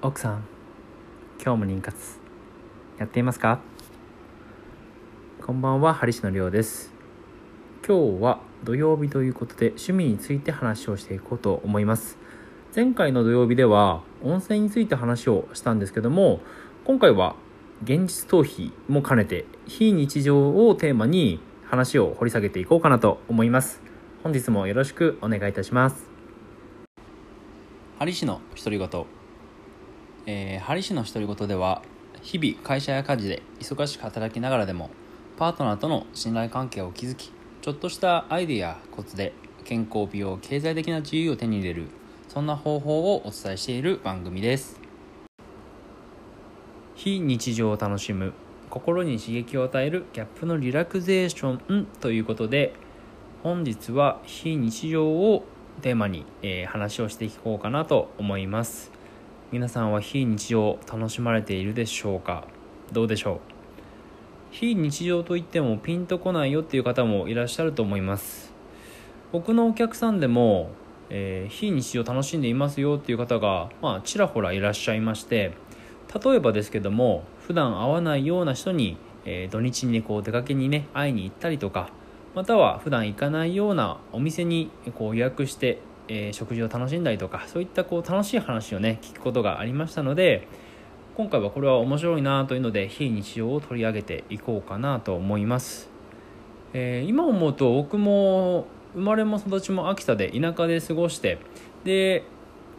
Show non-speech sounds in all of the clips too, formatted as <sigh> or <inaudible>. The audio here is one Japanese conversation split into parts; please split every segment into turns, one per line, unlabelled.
奥さん今日も妊活やっていますか？こんばんはハリシのりょうです。今日は土曜日ということで趣味について話をしていこうと思います。前回の土曜日では温泉について話をしたんですけども今回は現実逃避も兼ねて非日常をテーマに話を掘り下げていこうかなと思います。本日もよろしくお願いいたします。ハリ氏の独り言。えー、ハリ氏の独り言では日々会社や家事で忙しく働きながらでもパートナーとの信頼関係を築きちょっとしたアイデアコツで健康美容経済的な自由を手に入れるそんな方法をお伝えしている番組です。非日常を楽しむ心に刺激を与えるギャップのリラクゼーションということで本日は非日常をテーマに、えー、話をしていこうかなと思います。皆さんは非日常を楽しまれているでしょうか？どうでしょう？非日常といってもピンとこないよっていう方もいらっしゃると思います。僕のお客さんでも、えー、非日常楽しんでいますよっていう方が、まあ、ちらほらいらっしゃいまして例えばですけども普段会わないような人に、えー、土日に、ね、こう出かけにね会いに行ったりとかまたは普段行かないようなお店にこう予約してえー、食事を楽しんだりとかそういったこう楽しい話をね聞くことがありましたので今回はこれは面白いなというので非日常を取り上げていこうかなと思います、えー、今思うと僕も生まれも育ちも秋田で田舎で過ごしてで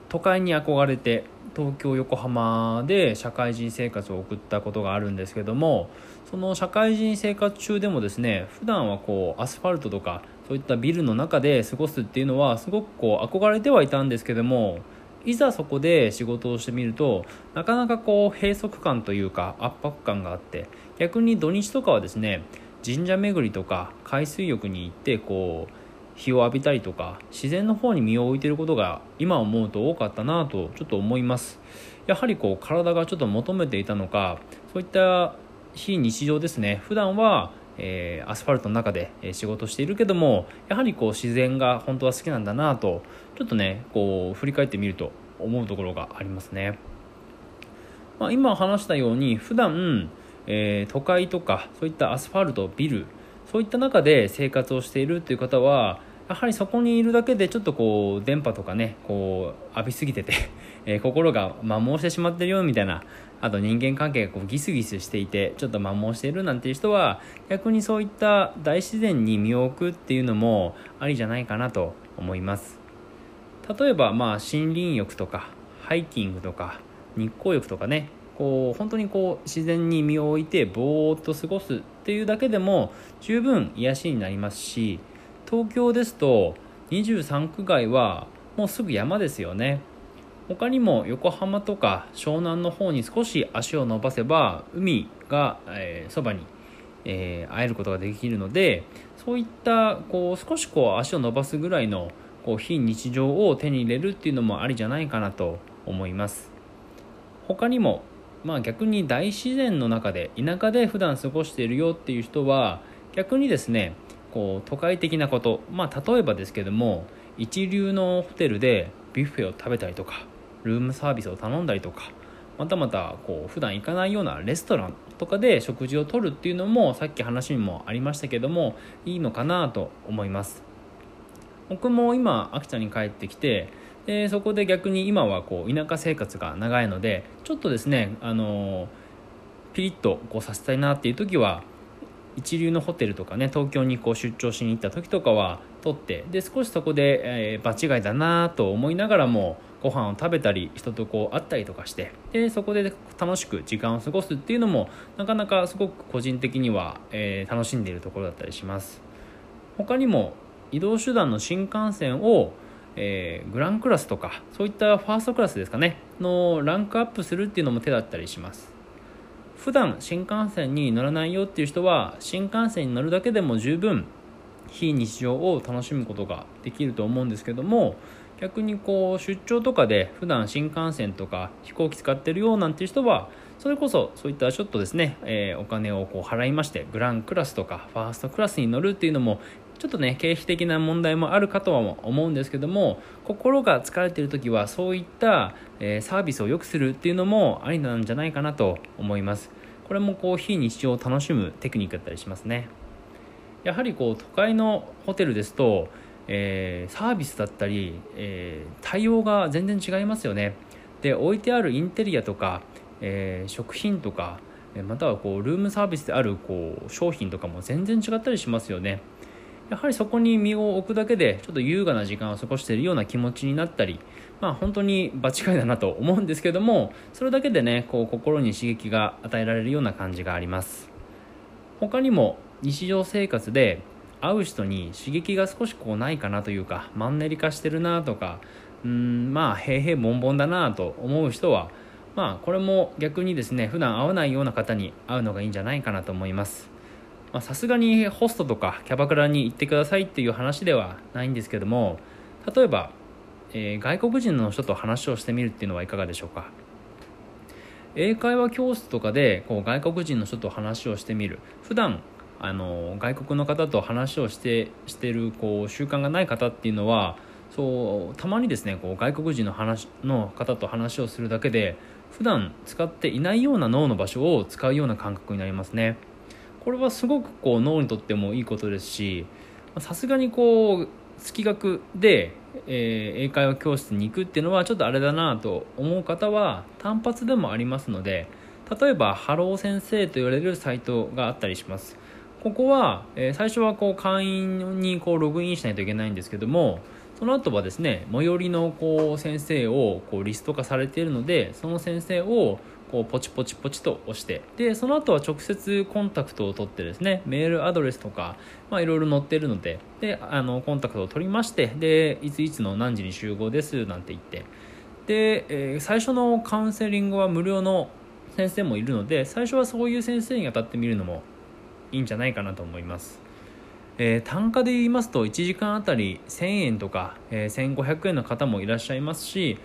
都会に憧れて東京横浜で社会人生活を送ったことがあるんですけどもその社会人生活中でもですね普段はこうアスファルトとかそういったビルの中で過ごすっていうのはすごくこう憧れてはいたんですけどもいざそこで仕事をしてみるとなかなかこう閉塞感というか圧迫感があって逆に土日とかはですね神社巡りとか海水浴に行ってこう日を浴びたりとか自然の方に身を置いていることが今思うと多かったなとちょっと思います。やはりこう体がちょっと求めていたのかそういった非日常ですね。普段はえー、アスファルトの中で仕事しているけどもやはりこう自然が本当は好きなんだなとちょっとねこう振り返ってみると思うところがありますね、まあ、今話したように普段、えー、都会とかそういったアスファルトビルそういった中で生活をしているという方はやはりそこにいるだけでちょっとこう電波とかねこう浴びすぎてて <laughs> え、心が摩耗してしまってるよみたいなあと人間関係がこうギスギスしていてちょっと摩耗しているなんていう人は逆にそういった大自然に身を置くっていうのもありじゃないかなと思います。例えばまあ森林浴とかハイキングとか日光浴とかねこう本当にこう自然に身を置いてぼーっと過ごすっていうだけでも十分癒しになりますし東京ですと23区外はもうすぐ山ですよね。他にも横浜とか湘南の方に少し足を伸ばせば海が、えー、そばに、えー、会えることができるのでそういったこう少しこう足を伸ばすぐらいのこう非日常を手に入れるっていうのもありじゃないかなと思います。他にもまあ逆に大自然の中で田舎で普段過ごしているよっていう人は逆にですねこう都会的なこと。まあ例えばですけども一流のホテルでビュッフェを食べたりとかルームサービスを頼んだりとかまたまたこう普段行かないようなレストランとかで食事をとるっていうのもさっき話にもありましたけどもいいのかなと思います。僕も今秋田に帰ってきてでそこで逆に今はこう田舎生活が長いのでちょっとですねあのピリッとこうさせたいなっていう時は一流のホテルとかね東京にこう出張しに行った時とかは取ってで少しそこで、えー、場違いだなと思いながらもご飯を食べたり人とこう会ったりとかしてでそこで楽しく時間を過ごすっていうのもなかなかすごく個人的には、えー、楽しんでいるところだったりします。他にも移動手段の新幹線をえー、グランクラスとかそういったファーストクラスですかねのランクアップするっていうのも手だったりします。普段新幹線に乗らないよっていう人は新幹線に乗るだけでも十分非日常を楽しむことができると思うんですけども逆にこう出張とかで普段新幹線とか飛行機使ってるよなんていう人はそれこそそういったちょっとですね、えー、お金をこう払いましてグランクラスとかファーストクラスに乗るっていうのもちょっとね経費的な問題もあるかとは思うんですけども心が疲れている時はそういった、えー、サービスを良くするっていうのもありなんじゃないかなと思います。これもこう非日常を楽しむテクニックだったりしますね。やはりこう都会のホテルですと、えー、サービスだったり、えー、対応が全然違いますよね。で置いてあるインテリアとか、え食品とかまたはこうルームサービスであるこう商品とかも全然違ったりしますよね。やはりそこに身を置くだけでちょっと優雅な時間を過ごしているような気持ちになったりまあ本当に場違いだなと思うんですけどもそれだけでねこう心に刺激が与えられるような感じがあります。他にも日常生活で会う人に刺激が少しこうないかなというかマンネリ化してるなとかうんまあ平々凡々だなと思う人はまあこれも逆にですね普段会わないような方に会うのがいいんじゃないかなと思います。さすがにホストとかキャバクラに行ってくださいっていう話ではないんですけども例えば、えー、外国人の人と話をしてみるっていうのはいかがでしょうか？英会話教室とかでこう外国人の人と話をしてみる普段あの外国の方と話をしてしてるこう習慣がない方っていうのはそうたまにですねこう外国人の話の方と話をするだけで普段使っていないような脳の場所を使うような感覚になりますね。これはすごくこう脳にとってもいいことですしさすがにこう月額で、えー、英会話教室に行くっていうのはちょっとあれだなと思う方は単発でもありますので例えばハロー先生と言われるサイトがあったりします。ここは、えー、最初はこう会員にこうログインしないといけないんですけどもその後はですね最寄りのこう先生をこうリスト化されているのでその先生をこうポチポチポチと押してでその後は直接コンタクトを取ってですねメールアドレスとかいろいろ載ってるのでであのコンタクトを取りましてでいついつの何時に集合ですなんて言ってで、えー、最初のカウンセリングは無料の先生もいるので最初はそういう先生に当たってみるのもいいんじゃないかなと思います。えー、単価で言いますと1時間あたり1000円とか、えー、1500円の方もいらっしゃいますし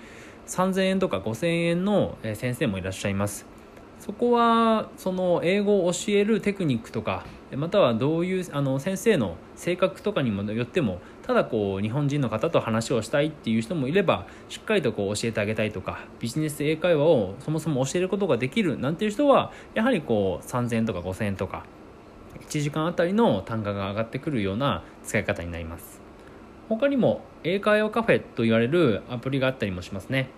3000円とか5000円の先生もいらっしゃいます。そこはその英語を教えるテクニックとかまたはどういうあの先生の性格とかにもよってもただこう日本人の方と話をしたいっていう人もいればしっかりとこう教えてあげたいとかビジネス英会話をそもそも教えることができるなんていう人はやはりこう3000円とか5000円とか1時間あたりの単価が上がってくるような使い方になります。他にも英会話カフェと言われるアプリがあったりもしますね。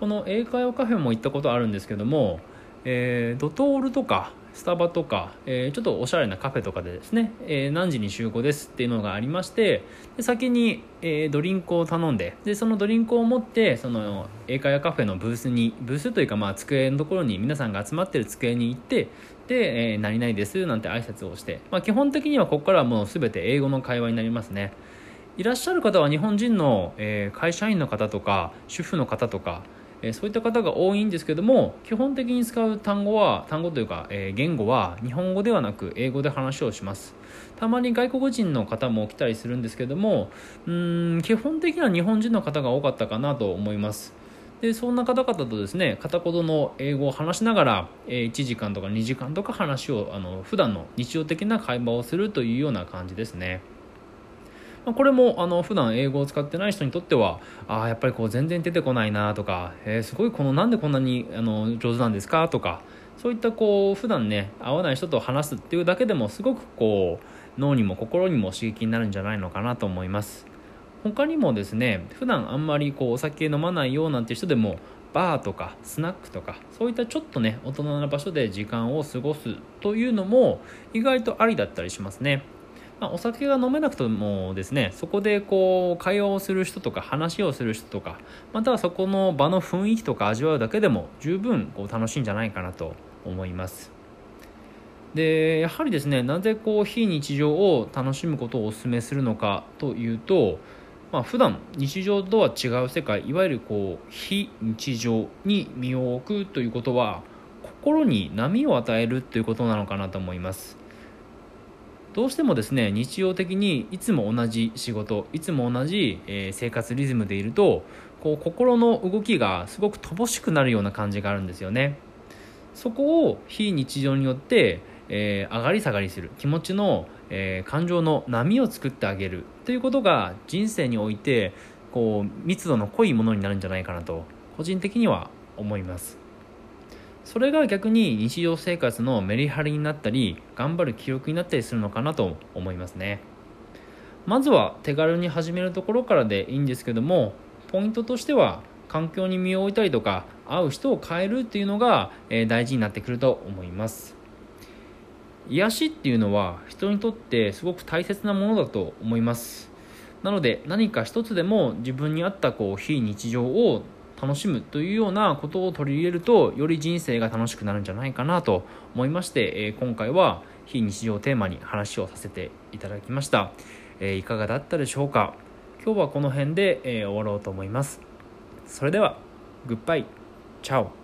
この英会話カフェも行ったことあるんですけども、えー、ドトールとかスタバとか、えー、ちょっとおしゃれなカフェとかでですね、えー、何時に集合ですっていうのがありましてで先に、えー、ドリンクを頼んででそのドリンクを持ってその英会話カフェのブースにブースというかまあ机のところに皆さんが集まってる机に行ってで、えー、何々ですなんて挨拶をして、まあ、基本的にはここからはもう全て英語の会話になりますね。いらっしゃる方は日本人の、え会社員の方とか主婦の方とか、えそういった方が多いんですけども基本的に使う単語は単語というか、え言語は日本語ではなく英語で話をしますたまに外国人の方も来たりするんですけどもうん基本的には日本人の方が多かったかなと思いますでそんな方々とですね片言の英語を話しながら、え1時間とか2時間とか話をあの普段の日常的な会話をするというような感じですね。まあ、これもあの普段英語を使ってない人にとってはああやっぱりこう全然出てこないなとか、えー、すごいこのなんでこんなにあの上手なんですかとかそういったこう普段ね会わない人と話すっていうだけでもすごくこう脳にも心にも刺激になるんじゃないのかなと思います。他にもですね普段あんまりこうお酒飲まないようなんて人でもバーとかスナックとかそういったちょっとね大人な場所で時間を過ごすというのも意外とありだったりしますね。まあ、お酒が飲めなくてもですねそこでこう会話をする人とか話をする人とかまたはそこの場の雰囲気とか味わうだけでも十分こう楽しいんじゃないかなと思います。でやはりですねなぜこう非日常を楽しむことをお勧めするのかというとまあ、普段日常とは違う世界いわゆるこう非日常に身を置くということは心に波を与えるということなのかなと思います。どうしてもですね日常的にいつも同じ仕事いつも同じ、え生活リズムでいるとこう心の動きがすごく乏しくなるような感じがあるんですよね。そこを非日常によって、えー、上がり下がりする気持ちの、えー、感情の波を作ってあげるということが人生においてこう密度の濃いものになるんじゃないかなと個人的には思います。それが逆に日常生活のメリハリになったり頑張る記録になったりするのかなと思いますね。まずは手軽に始めるところからでいいんですけどもポイントとしては環境に身を置いたりとか会う人を変えるっていうのが、え大事になってくると思います。癒しっていうのは人にとってすごく大切なものだと思います。なので何か一つでも自分に合ったこう非日常を楽しむというようなことを取り入れるとより人生が楽しくなるんじゃないかなと思いまして、え今回は非日常テーマに話をさせていただきました、えいかがだったでしょうか？今日はこの辺で、え終わろうと思います。それではグッバイ。チャオ。